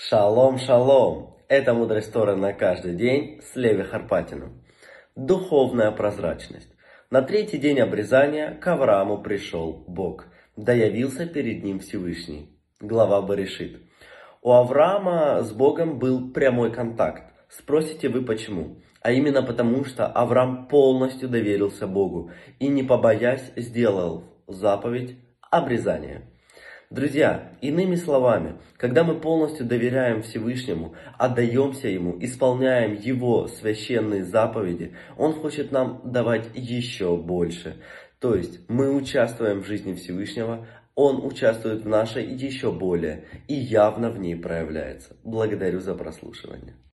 Шалом, шалом! Это мудрость Тора на каждый день с Леви Харпатином. Духовная прозрачность. На третий день обрезания к Аврааму пришел Бог, да явился перед ним Всевышний. Глава Баришит. У Авраама с Богом был прямой контакт. Спросите вы почему? А именно потому, что Авраам полностью доверился Богу и не побоясь сделал заповедь обрезания. Друзья, иными словами, когда мы полностью доверяем Всевышнему, отдаемся Ему, исполняем Его священные заповеди, Он хочет нам давать еще больше. То есть мы участвуем в жизни Всевышнего, Он участвует в нашей еще более и явно в ней проявляется. Благодарю за прослушивание.